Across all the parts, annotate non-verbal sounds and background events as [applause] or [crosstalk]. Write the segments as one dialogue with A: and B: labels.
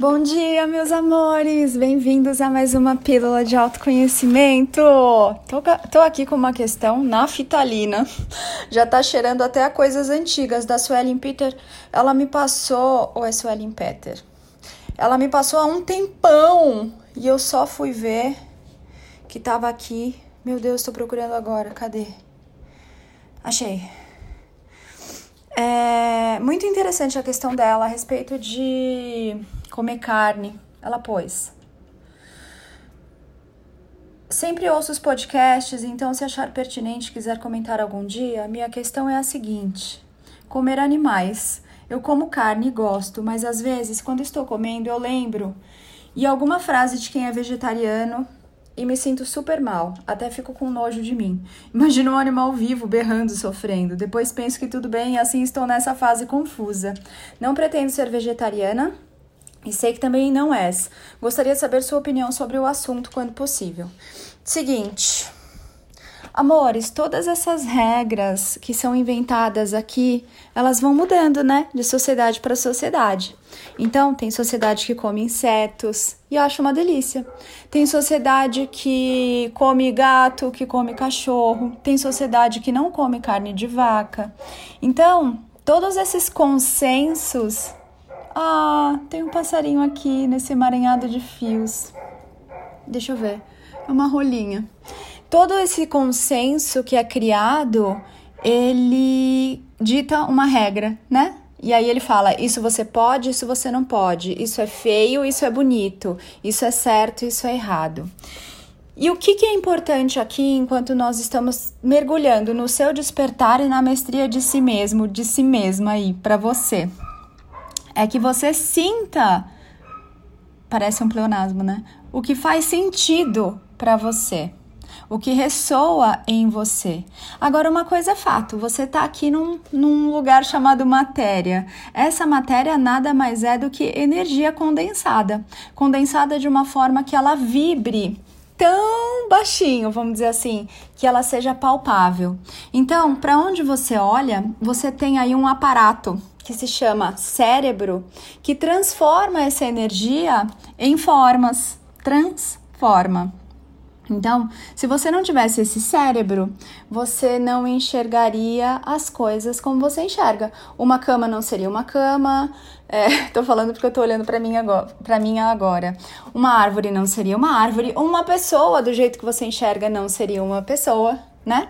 A: Bom dia, meus amores! Bem-vindos a mais uma pílula de autoconhecimento! Tô, tô, aqui com uma questão naftalina. [laughs] Já tá cheirando até a coisas antigas da Suelen Peter. Ela me passou. Ou é Suelen Peter? Ela me passou há um tempão e eu só fui ver que tava aqui. Meu Deus, tô procurando agora. Cadê? Achei. É muito interessante a questão dela a respeito de comer carne. Ela pôs. Sempre ouço os podcasts, então se achar pertinente quiser comentar algum dia, minha questão é a seguinte: comer animais. Eu como carne e gosto, mas às vezes, quando estou comendo, eu lembro e alguma frase de quem é vegetariano e me sinto super mal, até fico com nojo de mim. Imagino um animal vivo berrando, sofrendo. Depois penso que tudo bem e assim estou nessa fase confusa. Não pretendo ser vegetariana, e sei que também não és. Gostaria de saber sua opinião sobre o assunto quando possível. Seguinte. Amores, todas essas regras que são inventadas aqui, elas vão mudando, né? De sociedade para sociedade. Então, tem sociedade que come insetos e eu acho uma delícia. Tem sociedade que come gato, que come cachorro. Tem sociedade que não come carne de vaca. Então, todos esses consensos ah, tem um passarinho aqui nesse emaranhado de fios. Deixa eu ver. É uma rolinha. Todo esse consenso que é criado, ele dita uma regra, né? E aí ele fala: isso você pode, isso você não pode, isso é feio, isso é bonito, isso é certo, isso é errado. E o que, que é importante aqui enquanto nós estamos mergulhando no seu despertar e na mestria de si mesmo, de si mesma aí, para você? É que você sinta, parece um pleonasmo, né? O que faz sentido para você, o que ressoa em você. Agora, uma coisa é fato: você está aqui num, num lugar chamado matéria. Essa matéria nada mais é do que energia condensada condensada de uma forma que ela vibre tão baixinho, vamos dizer assim, que ela seja palpável. Então, para onde você olha, você tem aí um aparato que se chama cérebro, que transforma essa energia em formas, transforma. Então, se você não tivesse esse cérebro, você não enxergaria as coisas como você enxerga. Uma cama não seria uma cama. [laughs] É, tô falando porque eu tô olhando para mim agora, agora. Uma árvore não seria uma árvore. Uma pessoa do jeito que você enxerga não seria uma pessoa, né?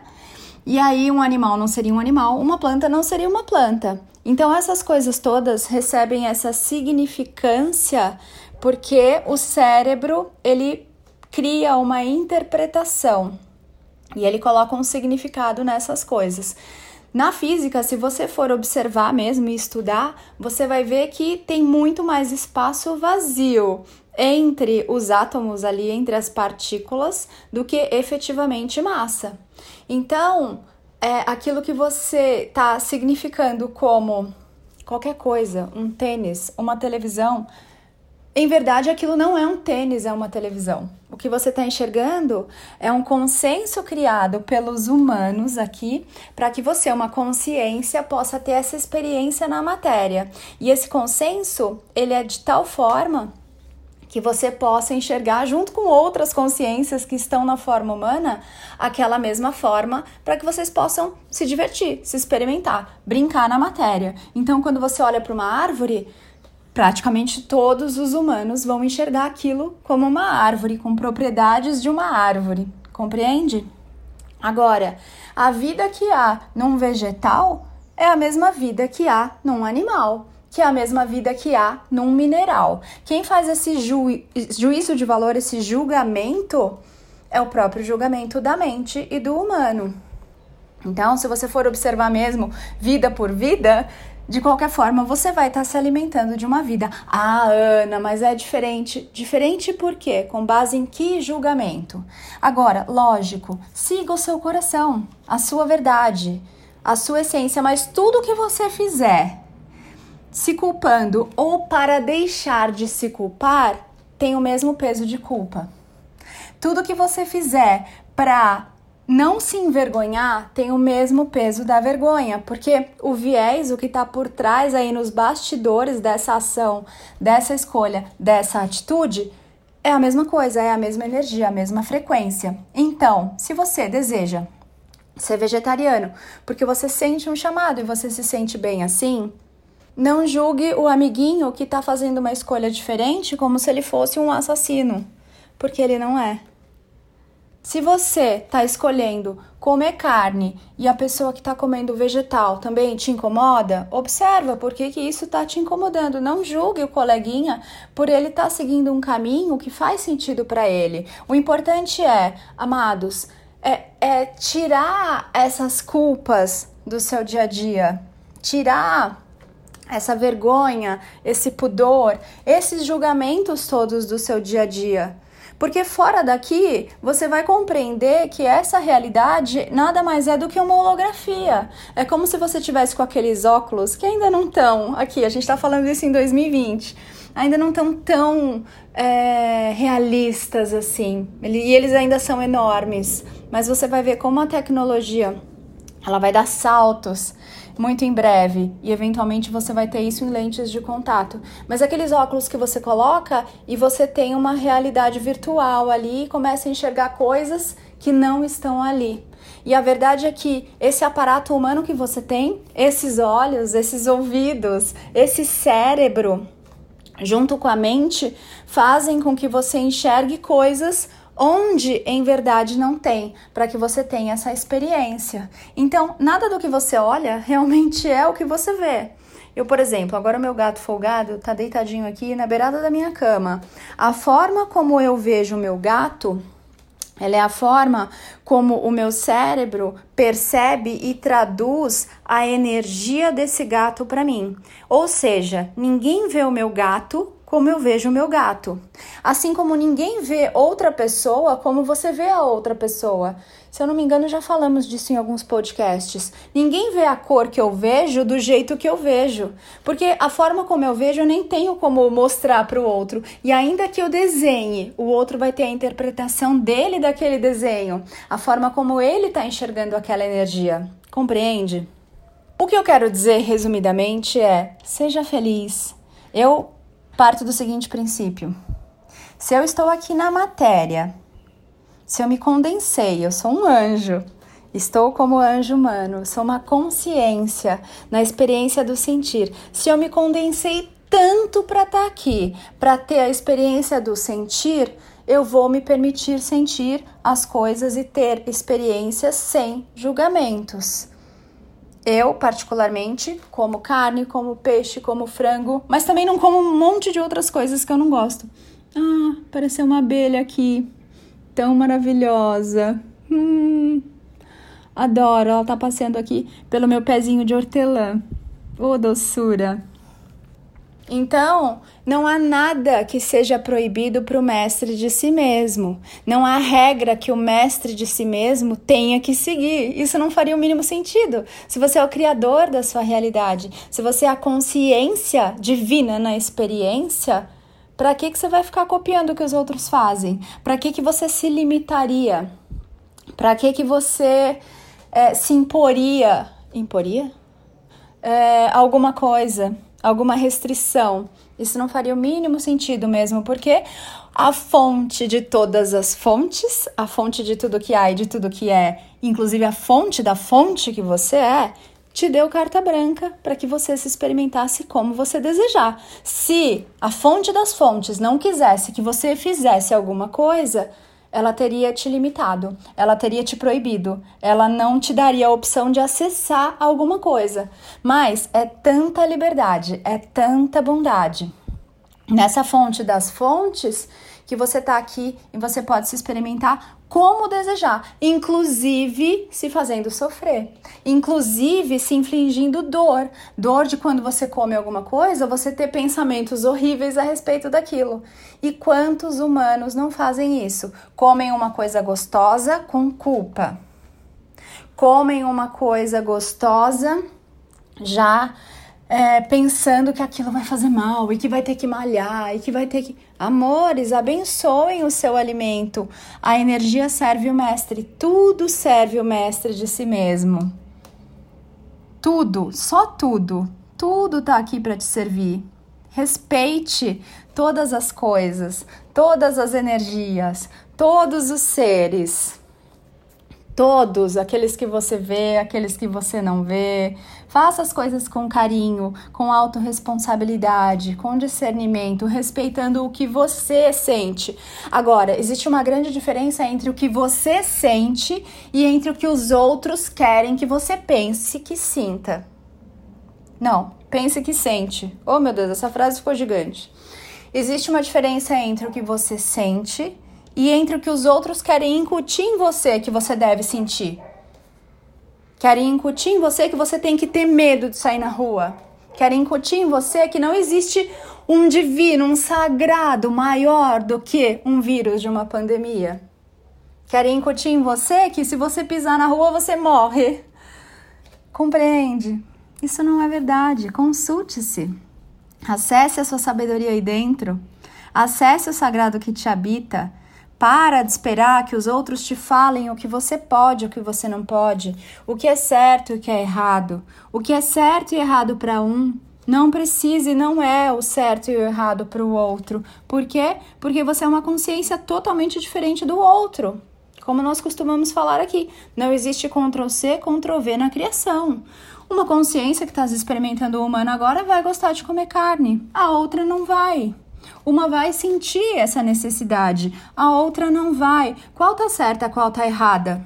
A: E aí um animal não seria um animal, uma planta não seria uma planta. Então essas coisas todas recebem essa significância porque o cérebro ele cria uma interpretação e ele coloca um significado nessas coisas. Na física, se você for observar mesmo e estudar, você vai ver que tem muito mais espaço vazio entre os átomos ali, entre as partículas, do que efetivamente massa. Então, é aquilo que você está significando como qualquer coisa, um tênis, uma televisão, em verdade aquilo não é um tênis, é uma televisão. O que você está enxergando é um consenso criado pelos humanos aqui para que você, uma consciência, possa ter essa experiência na matéria. E esse consenso, ele é de tal forma que você possa enxergar junto com outras consciências que estão na forma humana aquela mesma forma para que vocês possam se divertir, se experimentar, brincar na matéria. Então, quando você olha para uma árvore, praticamente todos os humanos vão enxergar aquilo como uma árvore, com propriedades de uma árvore, compreende? Agora, a vida que há num vegetal é a mesma vida que há num animal que é a mesma vida que há num mineral. Quem faz esse ju juízo de valor, esse julgamento, é o próprio julgamento da mente e do humano. Então, se você for observar mesmo vida por vida, de qualquer forma, você vai estar se alimentando de uma vida. Ah, Ana, mas é diferente. Diferente por quê? Com base em que julgamento? Agora, lógico, siga o seu coração, a sua verdade, a sua essência, mas tudo que você fizer se culpando ou para deixar de se culpar tem o mesmo peso de culpa. Tudo que você fizer para não se envergonhar tem o mesmo peso da vergonha, porque o viés, o que está por trás aí nos bastidores dessa ação, dessa escolha, dessa atitude, é a mesma coisa, é a mesma energia, a mesma frequência. Então, se você deseja ser vegetariano porque você sente um chamado e você se sente bem assim, não julgue o amiguinho que está fazendo uma escolha diferente como se ele fosse um assassino, porque ele não é. Se você está escolhendo comer carne e a pessoa que está comendo vegetal também te incomoda, observa por que, que isso está te incomodando. Não julgue o coleguinha por ele estar tá seguindo um caminho que faz sentido para ele. O importante é, amados, é, é tirar essas culpas do seu dia a dia, tirar essa vergonha, esse pudor, esses julgamentos todos do seu dia a dia. Porque fora daqui, você vai compreender que essa realidade nada mais é do que uma holografia. É como se você tivesse com aqueles óculos que ainda não estão aqui, a gente está falando isso em 2020, ainda não estão tão é, realistas assim. E eles ainda são enormes. Mas você vai ver como a tecnologia ela vai dar saltos muito em breve e eventualmente você vai ter isso em lentes de contato. Mas aqueles óculos que você coloca e você tem uma realidade virtual ali e começa a enxergar coisas que não estão ali. E a verdade é que esse aparato humano que você tem, esses olhos, esses ouvidos, esse cérebro, junto com a mente, fazem com que você enxergue coisas onde em verdade não tem, para que você tenha essa experiência. Então, nada do que você olha [laughs] realmente é o que você vê. Eu, por exemplo, agora o meu gato folgado tá deitadinho aqui na beirada da minha cama. A forma como eu vejo o meu gato, ela é a forma como o meu cérebro percebe e traduz a energia desse gato para mim. Ou seja, ninguém vê o meu gato como eu vejo o meu gato. Assim como ninguém vê outra pessoa como você vê a outra pessoa. Se eu não me engano, já falamos disso em alguns podcasts. Ninguém vê a cor que eu vejo do jeito que eu vejo. Porque a forma como eu vejo eu nem tenho como mostrar para o outro. E ainda que eu desenhe, o outro vai ter a interpretação dele daquele desenho. A forma como ele está enxergando aquela energia. Compreende? O que eu quero dizer resumidamente é: seja feliz. Eu parto do seguinte princípio: se eu estou aqui na matéria, se eu me condensei, eu sou um anjo, estou como anjo humano, sou uma consciência na experiência do sentir. Se eu me condensei tanto para estar tá aqui, para ter a experiência do sentir, eu vou me permitir sentir as coisas e ter experiências sem julgamentos. Eu, particularmente, como carne, como peixe, como frango, mas também não como um monte de outras coisas que eu não gosto. Ah, apareceu uma abelha aqui, tão maravilhosa. Hum, adoro, ela tá passeando aqui pelo meu pezinho de hortelã. Ô, oh, doçura! Então, não há nada que seja proibido para o mestre de si mesmo. Não há regra que o mestre de si mesmo tenha que seguir. Isso não faria o mínimo sentido. Se você é o criador da sua realidade, se você é a consciência divina na experiência, para que, que você vai ficar copiando o que os outros fazem? Para que, que você se limitaria? Para que, que você é, se imporia? Imporia? É, alguma coisa alguma restrição. Isso não faria o mínimo sentido mesmo, porque a fonte de todas as fontes, a fonte de tudo que há e de tudo que é, inclusive a fonte da fonte que você é, te deu carta branca para que você se experimentasse como você desejar. Se a fonte das fontes não quisesse que você fizesse alguma coisa, ela teria te limitado, ela teria te proibido, ela não te daria a opção de acessar alguma coisa. Mas é tanta liberdade, é tanta bondade nessa fonte das fontes que você está aqui e você pode se experimentar como desejar, inclusive se fazendo sofrer, inclusive se infligindo dor, dor de quando você come alguma coisa, você ter pensamentos horríveis a respeito daquilo. E quantos humanos não fazem isso? Comem uma coisa gostosa com culpa. Comem uma coisa gostosa já é, pensando que aquilo vai fazer mal e que vai ter que malhar e que vai ter que. Amores, abençoem o seu alimento. A energia serve o mestre, tudo serve o mestre de si mesmo. Tudo, só tudo. Tudo tá aqui para te servir. Respeite todas as coisas, todas as energias, todos os seres. Todos, aqueles que você vê, aqueles que você não vê. Faça as coisas com carinho, com autorresponsabilidade, com discernimento, respeitando o que você sente. Agora, existe uma grande diferença entre o que você sente e entre o que os outros querem que você pense que sinta. Não, pense que sente. Oh meu Deus, essa frase ficou gigante. Existe uma diferença entre o que você sente e entre o que os outros querem incutir em você que você deve sentir. Querem incutir em você que você tem que ter medo de sair na rua. Querem incutir em você que não existe um divino, um sagrado maior do que um vírus de uma pandemia. Querem incutir em você que se você pisar na rua você morre. Compreende? Isso não é verdade. Consulte-se. Acesse a sua sabedoria aí dentro. Acesse o sagrado que te habita para de esperar que os outros te falem o que você pode, o que você não pode, o que é certo e o que é errado. O que é certo e errado para um não precisa e não é o certo e o errado para o outro. Por quê? Porque você é uma consciência totalmente diferente do outro. Como nós costumamos falar aqui, não existe Ctrl-C, Ctrl-V na criação. Uma consciência que está experimentando o humano agora vai gostar de comer carne, a outra não vai. Uma vai sentir essa necessidade, a outra não vai. Qual tá certa, qual tá errada?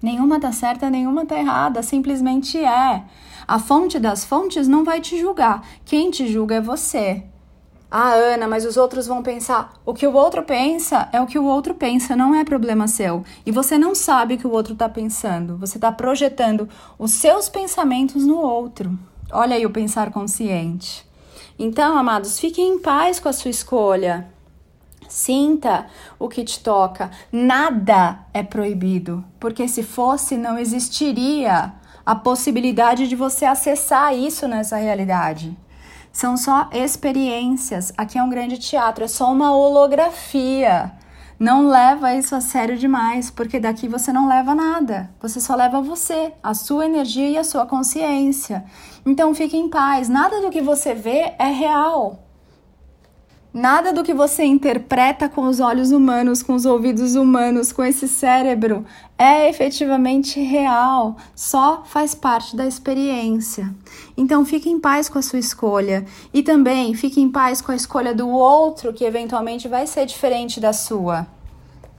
A: Nenhuma tá certa, nenhuma tá errada, simplesmente é. A fonte das fontes não vai te julgar. Quem te julga é você. Ah, Ana, mas os outros vão pensar. O que o outro pensa é o que o outro pensa, não é problema seu. E você não sabe o que o outro está pensando. Você está projetando os seus pensamentos no outro. Olha aí o pensar consciente. Então, amados, fiquem em paz com a sua escolha. Sinta o que te toca. Nada é proibido, porque se fosse, não existiria a possibilidade de você acessar isso nessa realidade. São só experiências. Aqui é um grande teatro, é só uma holografia. Não leva isso a sério demais, porque daqui você não leva nada. Você só leva você, a sua energia e a sua consciência. Então fique em paz. Nada do que você vê é real. Nada do que você interpreta com os olhos humanos, com os ouvidos humanos, com esse cérebro é efetivamente real, só faz parte da experiência. Então fique em paz com a sua escolha e também fique em paz com a escolha do outro, que eventualmente vai ser diferente da sua.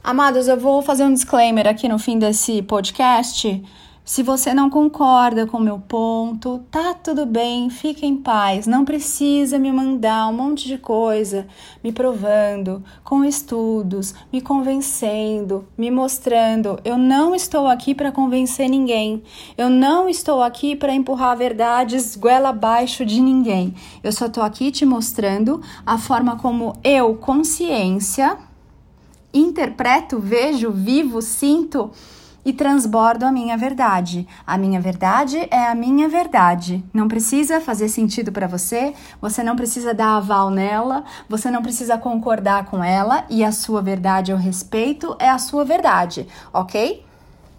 A: Amados, eu vou fazer um disclaimer aqui no fim desse podcast se você não concorda com o meu ponto, tá tudo bem, fique em paz. Não precisa me mandar um monte de coisa, me provando, com estudos, me convencendo, me mostrando. Eu não estou aqui para convencer ninguém. Eu não estou aqui para empurrar verdades goela abaixo de ninguém. Eu só estou aqui te mostrando a forma como eu, consciência, interpreto, vejo, vivo, sinto e transbordo a minha verdade. A minha verdade é a minha verdade. Não precisa fazer sentido para você, você não precisa dar aval nela, você não precisa concordar com ela e a sua verdade, o respeito é a sua verdade, ok?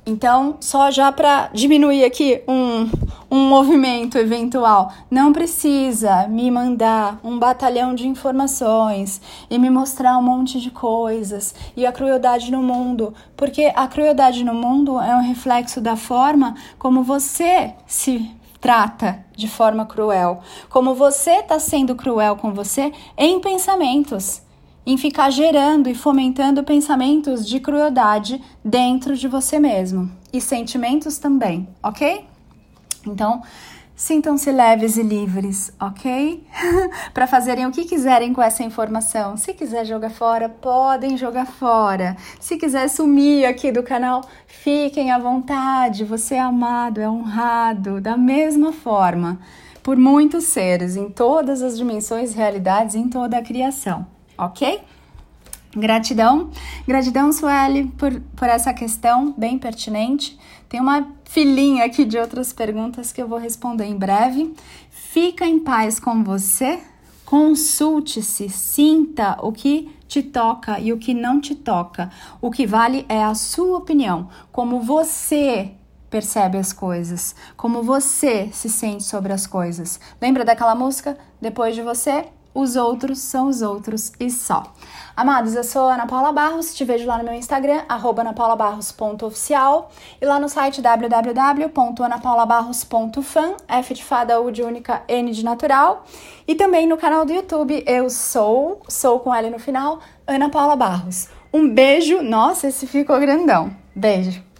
A: Então, só já para diminuir aqui um, um movimento eventual, não precisa me mandar um batalhão de informações e me mostrar um monte de coisas e a crueldade no mundo, porque a crueldade no mundo é um reflexo da forma como você se trata de forma cruel, como você está sendo cruel com você em pensamentos em ficar gerando e fomentando pensamentos de crueldade dentro de você mesmo e sentimentos também, ok? Então, sintam-se leves e livres, ok? [laughs] Para fazerem o que quiserem com essa informação. Se quiser jogar fora, podem jogar fora. Se quiser sumir aqui do canal, fiquem à vontade. Você é amado, é honrado, da mesma forma por muitos seres em todas as dimensões, realidades, em toda a criação ok? Gratidão, gratidão, Sueli, por, por essa questão bem pertinente. Tem uma filinha aqui de outras perguntas que eu vou responder em breve. fica em paz com você, consulte-se, sinta o que te toca e o que não te toca. O que vale é a sua opinião, como você percebe as coisas, como você se sente sobre as coisas. Lembra daquela música? Depois de você, os outros são os outros e só. Amados, eu sou Ana Paula Barros, te vejo lá no meu Instagram, anapaulabarros.oficial e lá no site www.anapaulabarros.fan, F de fada, U de única, N de natural. E também no canal do YouTube, eu sou, sou com L no final, Ana Paula Barros. Um beijo, nossa, esse ficou grandão. Beijo.